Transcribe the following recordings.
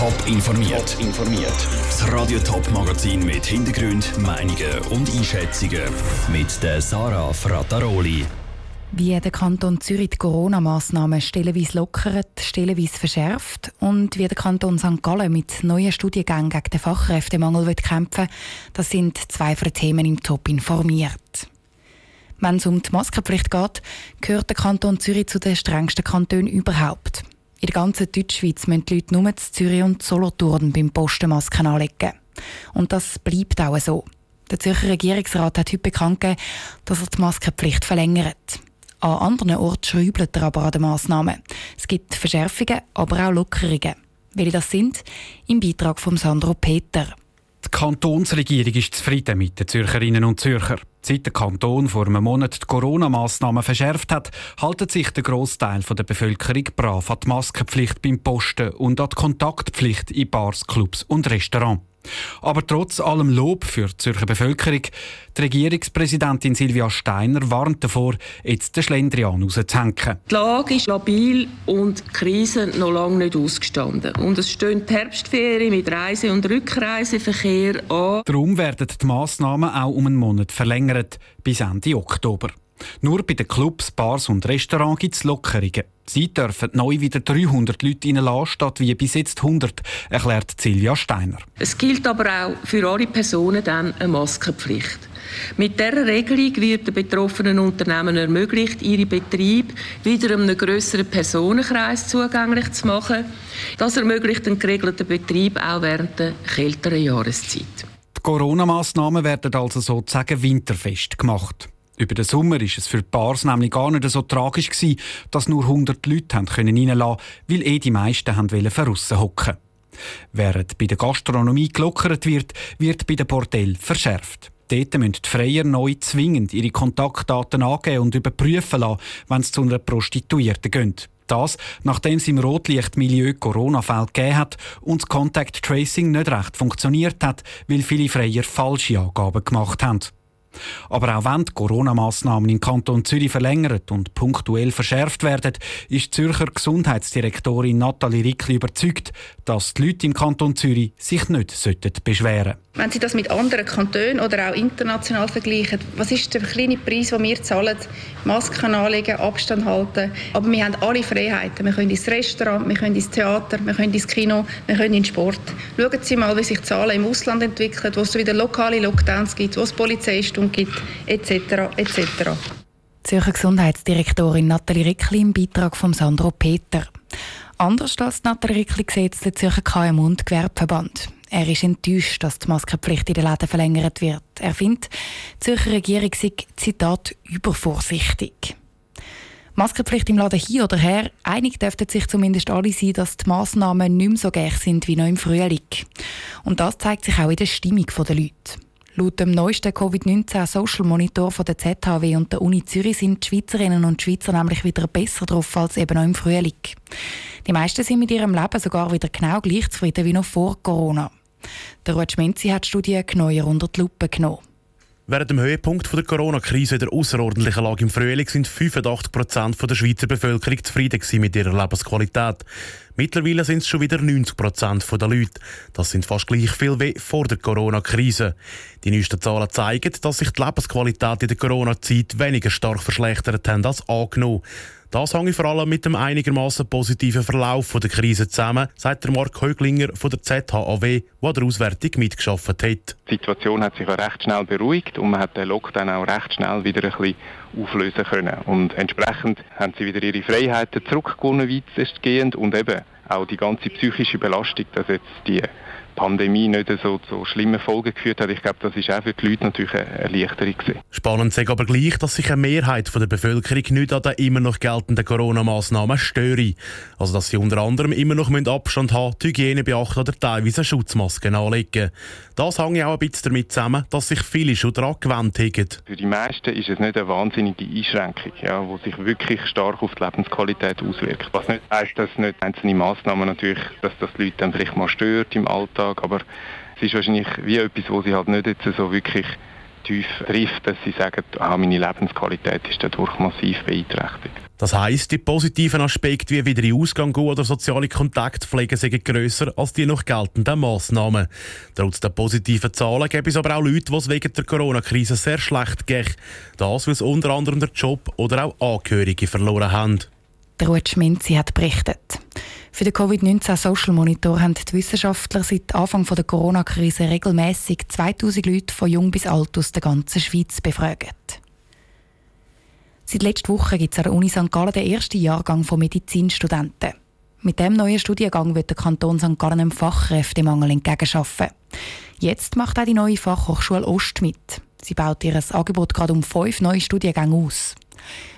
Top informiert. Top informiert. Das Radio Top Magazin mit Hintergrund, Meinungen und Einschätzungen mit der Sarah Frataroli. Wie der Kanton Zürich die Corona-Massnahmen stellenweise lockert, stellenweise verschärft und wie der Kanton St. Gallen mit neuen Studiengängen gegen den Fachkräftemangel wird kämpfen das sind zwei von den Themen im Top informiert. Wenn es um die Maskenpflicht geht, gehört der Kanton Zürich zu den strengsten Kantonen überhaupt. In der ganzen Deutschschweiz müssen die Leute nur zu Zürich und Solothurn beim Posten Masken anlegen. Und das bleibt auch so. Der Zürcher Regierungsrat hat heute bekannt gegeben, dass er die Maskenpflicht verlängert. An anderen Orten schräubelt er aber an den Massnahmen. Es gibt Verschärfungen, aber auch Lockerungen. Welche das sind? Im Beitrag von Sandro Peter. Die Kantonsregierung ist zufrieden mit den Zürcherinnen und Zürcher. Seit der Kanton vor einem Monat die Corona-Massnahmen verschärft hat, haltet sich der Großteil der Bevölkerung brav an die Maskenpflicht beim Posten und an die Kontaktpflicht in Bars, Clubs und Restaurants. Aber trotz allem Lob für die Zürcher Bevölkerung, die Regierungspräsidentin Silvia Steiner warnt davor, jetzt den Schlendrian rauszuhängen. Die Lage ist labil und die Krise noch lange nicht ausgestanden. Und es stehen die Herbstferien mit Reise- und Rückreiseverkehr an. Darum werden die Massnahmen auch um einen Monat verlängert, bis Ende Oktober. Nur bei den Clubs, Bars und Restaurants gibt es Lockerungen. Sie dürfen neu wieder 300 Leute reinlassen, statt wie bis jetzt 100, erklärt Silvia Steiner. Es gilt aber auch für alle Personen dann eine Maskenpflicht. Mit dieser Regelung wird den betroffenen Unternehmen ermöglicht, ihre Betriebe wieder einem grösseren Personenkreis zugänglich zu machen. Das ermöglicht einen geregelten Betrieb auch während der kälteren Jahreszeit. Die Corona-Massnahmen werden also sozusagen winterfest gemacht. Über den Sommer ist es für die Bars nämlich gar nicht so tragisch gewesen, dass nur 100 Leute haben können reinlassen, weil eh die meisten haben verrissen hocken. Während bei der Gastronomie gelockert wird, wird bei den Bordell verschärft. Dort müssen die Freier neu zwingend ihre Kontaktdaten angeben und überprüfen lassen, wenn es zu einer Prostituierten geht. Das, nachdem es im Rotlichtmilieu Corona-Fälle gegeben hat und das Contact Tracing nicht recht funktioniert hat, weil viele Freier falsche Angaben gemacht haben. Aber auch wenn die Corona-Massnahmen im Kanton Zürich verlängert und punktuell verschärft werden, ist Zürcher Gesundheitsdirektorin Nathalie Rickli überzeugt, dass die Leute im Kanton Zürich sich nicht beschweren sollten. Wenn Sie das mit anderen Kantonen oder auch international vergleichen, was ist der kleine Preis, den wir zahlen? Masken anlegen, Abstand halten. Aber wir haben alle Freiheiten. Wir können ins Restaurant, wir können ins Theater, wir können ins Kino, wir können in den Sport. Schauen Sie mal, wie sich die Zahlen im Ausland entwickeln, wo es wieder lokale Lockdowns gibt, wo es Polizeistunden gibt, etc. etc. Zürcher Gesundheitsdirektorin Nathalie Rickli im Beitrag von Sandro Peter. Anders als Nathalie Rickli sieht es der Zürcher KMU und Gewerbeverband. Er ist enttäuscht, dass die Maskenpflicht in den Läden verlängert wird. Er findet, die Zürcher Regierung sei, Zitat, übervorsichtig. Maskenpflicht im Laden hier oder her, einig dürften sich zumindest alle sein, dass die Massnahmen nicht mehr so gleich sind wie noch im Frühling. Und das zeigt sich auch in der Stimmung der Leute. Laut dem neuesten Covid-19 Social Monitor von der ZHW und der Uni Zürich sind die Schweizerinnen und Schweizer nämlich wieder besser drauf als eben noch im Frühling. Die meisten sind mit ihrem Leben sogar wieder genau gleich zufrieden wie noch vor Corona. Der Ruud Schmenzi hat die Studie genauer unter die Lupe genommen. Während dem Höhepunkt der Corona-Krise in der außerordentlichen Lage im Frühling sind 85 Prozent der Schweizer Bevölkerung zufrieden mit ihrer Lebensqualität. Mittlerweile sind es schon wieder 90 Prozent der Leute. Das sind fast gleich viel wie vor der Corona-Krise. Die neuesten Zahlen zeigen, dass sich die Lebensqualität in der Corona-Zeit weniger stark verschlechtert hat als angenommen. Das hängt vor allem mit dem einigermaßen positiven Verlauf der Krise zusammen, sagt der Mark Höglinger von der ZHAW, der an der Auswertung mitgeschafft hat. Die Situation hat sich auch recht schnell beruhigt und man hat den Lockdown auch recht schnell wieder ein bisschen auflösen können. Und entsprechend haben sie wieder ihre Freiheiten zurückgewonnen, weitestgehend, und eben auch die ganze psychische Belastung, dass jetzt die Pandemie nicht so zu schlimmen Folgen geführt hat. Ich glaube, das ist auch für die Leute natürlich eine Erleichterung. Gewesen. Spannend ist aber gleich, dass sich eine Mehrheit der Bevölkerung nicht an den immer noch geltenden Corona-Massnahmen störe. Also, dass sie unter anderem immer noch Abstand haben, die Hygiene beachten oder teilweise Schutzmasken anlegen. Das hängt auch ein bisschen damit zusammen, dass sich viele schon daran gewöhnt haben. Für die meisten ist es nicht eine wahnsinnige Einschränkung, ja, die sich wirklich stark auf die Lebensqualität auswirkt. Was nicht heißt, dass nicht einzelne Massnahmen natürlich, dass das die Leute dann vielleicht mal stört im Alltag Alltag, aber es ist wahrscheinlich wie etwas, wo sie halt nicht jetzt so wirklich tief trifft, dass sie sagen, ah, meine Lebensqualität ist dadurch massiv beeinträchtigt. Das heisst, die positiven Aspekte wie wieder in Ausgang gehen oder soziale Kontakte pflegen sind grösser als die noch geltenden Massnahmen. Trotz der positiven Zahlen gibt es aber auch Leute, die es wegen der Corona-Krise sehr schlecht geht. Das, weil sie unter anderem den Job oder auch Angehörige verloren haben. Der Ruth Schminzi hat berichtet. Für den Covid-19 Social Monitor haben die Wissenschaftler seit Anfang der Corona-Krise regelmäßig 2000 Leute von jung bis alt aus der ganzen Schweiz befragt. Seit letzter Woche gibt es an der Uni St. Gallen den ersten Jahrgang von Medizinstudenten. Mit dem neuen Studiengang wird der Kanton St. Gallen einem Fachkräftemangel entgegenschaffen. Jetzt macht auch die neue Fachhochschule Ost mit. Sie baut ihr Angebot gerade um fünf neue Studiengänge aus.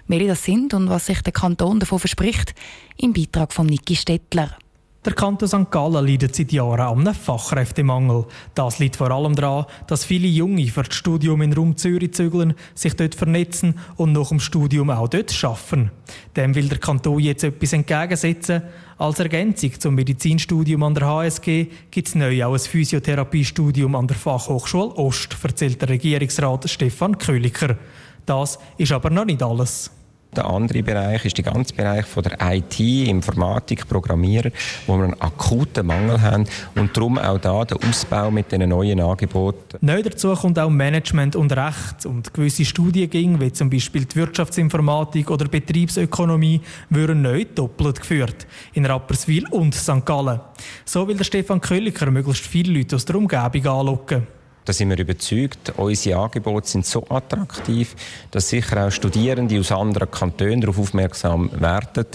Welche das sind und was sich der Kanton davon verspricht, im Beitrag von Niki Stettler. Der Kanton St. Gallen leidet seit Jahren an einem Fachkräftemangel. Das liegt vor allem daran, dass viele Junge für das Studium in Raum Zürich zügeln, sich dort vernetzen und nach dem Studium auch dort arbeiten. Dem will der Kanton jetzt etwas entgegensetzen. Als Ergänzung zum Medizinstudium an der HSG gibt es neu auch ein Physiotherapiestudium an der Fachhochschule Ost, erzählt der Regierungsrat Stefan Köliker. Das ist aber noch nicht alles. Der andere Bereich ist der ganze Bereich von der IT, Informatik, Programmierer, wo wir einen akuten Mangel haben und darum auch da der Ausbau mit den neuen Angeboten. Neu dazu kommt auch Management und Recht und gewisse Studiengänge, wie zum Beispiel die Wirtschaftsinformatik oder Betriebsökonomie, würden neu doppelt geführt, in Rapperswil und St. Gallen. So will der Stefan Kölliker möglichst viele Leute aus der Umgebung anlocken. Da sind wir überzeugt, unsere Angebote sind so attraktiv, dass sicher auch Studierende aus anderen Kantonen darauf aufmerksam werden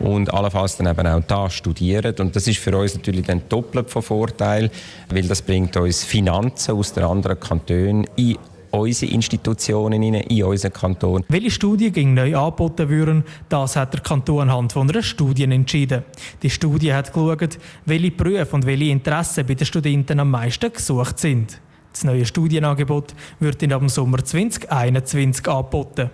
und allenfalls dann eben auch da studieren. Und das ist für uns natürlich dann doppelt von Vorteil, weil das bringt uns Finanzen aus den anderen Kantonen in unsere Institutionen in unseren Kanton. Welche Studiengänge neu angeboten würden, das hat der Kanton anhand von einer Studie entschieden. Die Studie hat geschaut, welche Berufe und welche Interessen bei den Studenten am meisten gesucht sind. Das neue Studienangebot wird in ab Sommer 2021 angeboten.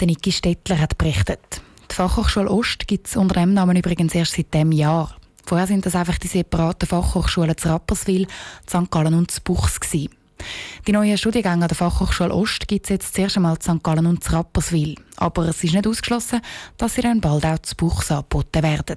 Der Niki Stettler hat berichtet. Die Fachhochschule Ost gibt es unter dem Namen übrigens erst seit diesem Jahr. Vorher sind das einfach die separaten Fachhochschulen zu Rapperswil, St. Gallen und zu Buchs. Gewesen. Die neuen Studiengänge an der Fachhochschule Ost gibt es jetzt zuerst einmal zu St. Gallen und zu Rapperswil. Aber es ist nicht ausgeschlossen, dass sie dann bald auch zu Buchs angeboten werden.